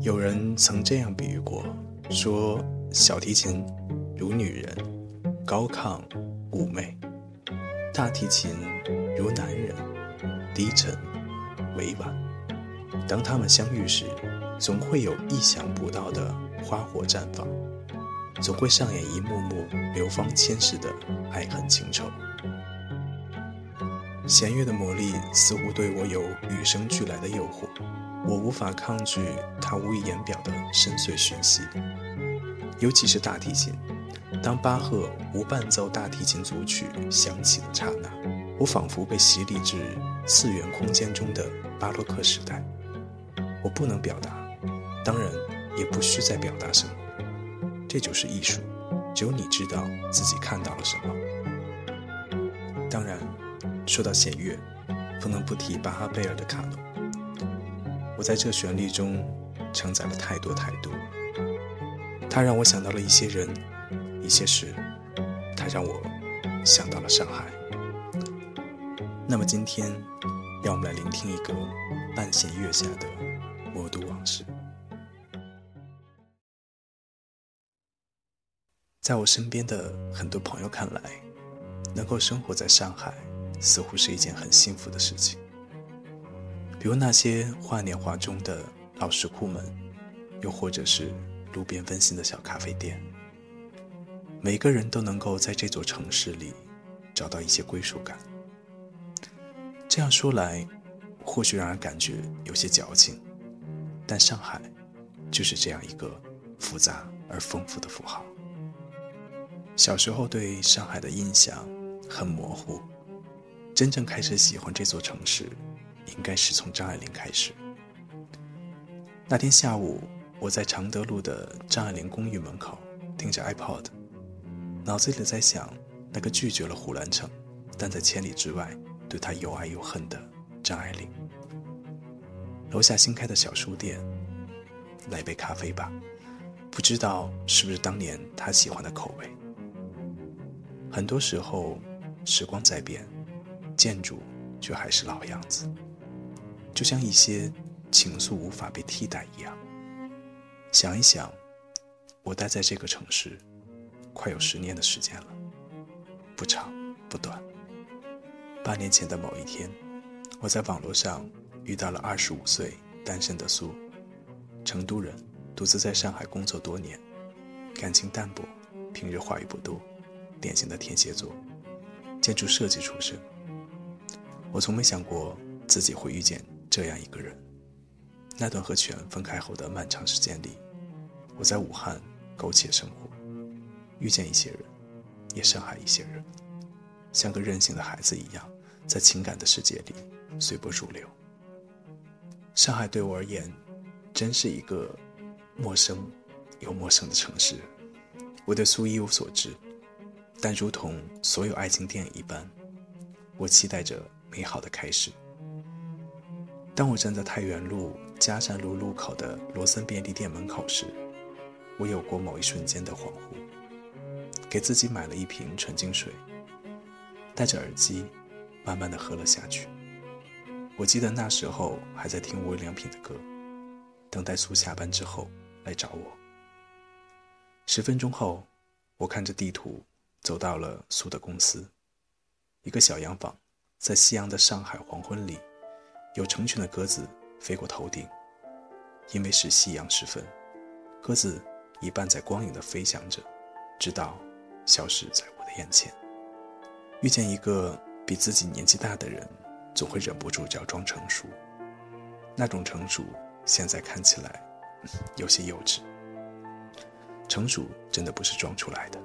有人曾这样比喻过，说小提琴如女人，高亢妩媚；大提琴如男人，低沉委婉。当他们相遇时，总会有意想不到的花火绽放，总会上演一幕幕流芳千世的爱恨情仇。弦乐的魔力似乎对我有与生俱来的诱惑，我无法抗拒它无以言表的深邃讯息。尤其是大提琴，当巴赫无伴奏大提琴组曲响起的刹那，我仿佛被洗礼至次元空间中的巴洛克时代。我不能表达，当然也不需再表达什么，这就是艺术。只有你知道自己看到了什么。当然。说到弦乐，不能不提巴哈贝尔的卡农。我在这旋律中承载了太多太多。它让我想到了一些人，一些事。它让我想到了上海。那么今天，让我们来聆听一个半弦月下的魔都往事。在我身边的很多朋友看来，能够生活在上海。似乎是一件很幸福的事情。比如那些画年画中的老石库们，又或者是路边温馨的小咖啡店，每个人都能够在这座城市里找到一些归属感。这样说来，或许让人感觉有些矫情，但上海就是这样一个复杂而丰富的符号。小时候对上海的印象很模糊。真正开始喜欢这座城市，应该是从张爱玲开始。那天下午，我在常德路的张爱玲公寓门口听着 iPod，脑子里在想那个拒绝了胡兰成，但在千里之外对他又爱又恨的张爱玲。楼下新开的小书店，来杯咖啡吧，不知道是不是当年他喜欢的口味。很多时候，时光在变。建筑却还是老样子，就像一些情愫无法被替代一样。想一想，我待在这个城市快有十年的时间了，不长不短。八年前的某一天，我在网络上遇到了二十五岁单身的苏，成都人，独自在上海工作多年，感情淡薄，平日话语不多，典型的天蝎座，建筑设计出身。我从没想过自己会遇见这样一个人。那段和全分开后的漫长时间里，我在武汉苟且生活，遇见一些人，也伤害一些人，像个任性的孩子一样，在情感的世界里随波逐流。上海对我而言，真是一个陌生又陌生的城市。我对苏一无所知，但如同所有爱情电影一般，我期待着。美好的开始。当我站在太原路嘉善路路口的罗森便利店门口时，我有过某一瞬间的恍惚，给自己买了一瓶纯净水，戴着耳机，慢慢的喝了下去。我记得那时候还在听无印良品的歌，等待苏下班之后来找我。十分钟后，我看着地图走到了苏的公司，一个小洋房。在夕阳的上海黄昏里，有成群的鸽子飞过头顶。因为是夕阳时分，鸽子一半在光影的飞翔着，直到消失在我的眼前。遇见一个比自己年纪大的人，总会忍不住假装成熟。那种成熟，现在看起来有些幼稚。成熟真的不是装出来的。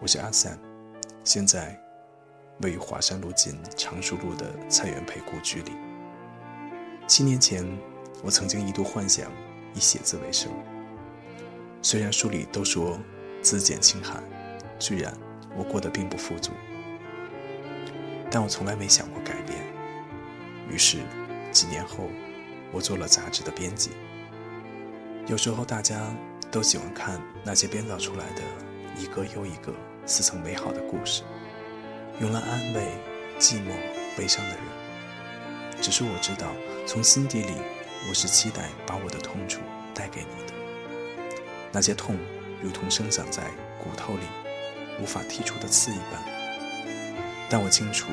我是阿三现在。位于华山路近常熟路的蔡元培故居里。七年前，我曾经一度幻想以写字为生。虽然书里都说字简清寒，虽然我过得并不富足，但我从来没想过改变。于是，几年后，我做了杂志的编辑。有时候，大家都喜欢看那些编造出来的一个又一个似曾美好的故事。用来安慰寂寞、悲伤的人。只是我知道，从心底里，我是期待把我的痛楚带给你的。那些痛，如同生长在骨头里，无法剔除的刺一般。但我清楚，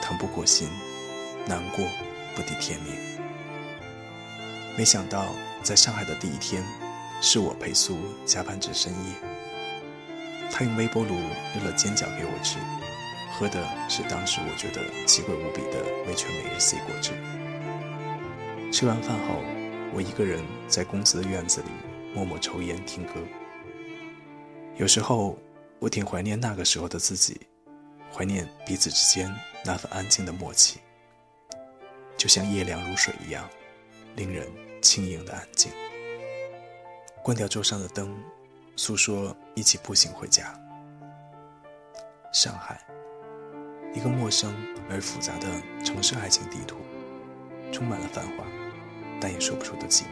疼不过心，难过不敌天命。没想到，在上海的第一天，是我陪苏加班至深夜。他用微波炉热了煎饺给我吃，喝的是当时我觉得奇贵无比的味全每日 C 果汁。吃完饭后，我一个人在公司的院子里默默抽烟听歌。有时候，我挺怀念那个时候的自己。怀念彼此之间那份安静的默契，就像夜凉如水一样，令人轻盈的安静。关掉桌上的灯，诉说一起步行回家。上海，一个陌生而复杂的城市爱情地图，充满了繁华，但也说不出的寂寞。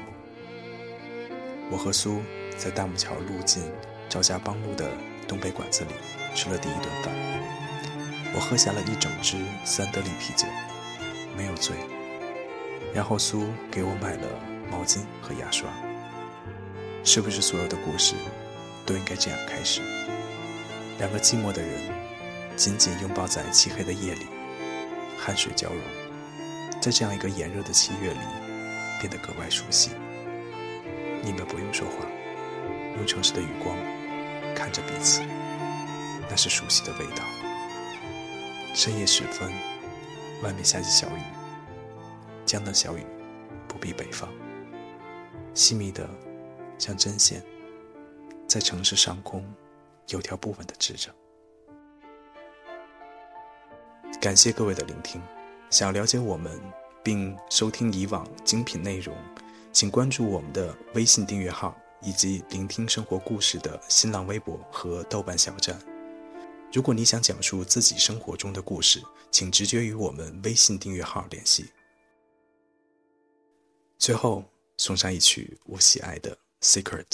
我和苏在大木桥路近赵家浜路的东北馆子里吃了第一顿饭。我喝下了一整支三得利啤酒，没有醉。然后苏给我买了毛巾和牙刷。是不是所有的故事都应该这样开始？两个寂寞的人紧紧拥抱在漆黑的夜里，汗水交融，在这样一个炎热的七月里变得格外熟悉。你们不用说话，用城市的余光看着彼此，那是熟悉的味道。深夜时分，外面下起小雨。江南小雨，不必北方。细密的，像针线，在城市上空有条不紊地织着。感谢各位的聆听。想了解我们并收听以往精品内容，请关注我们的微信订阅号以及聆听生活故事的新浪微博和豆瓣小站。如果你想讲述自己生活中的故事，请直接与我们微信订阅号联系。最后送上一曲我喜爱的《Secret》。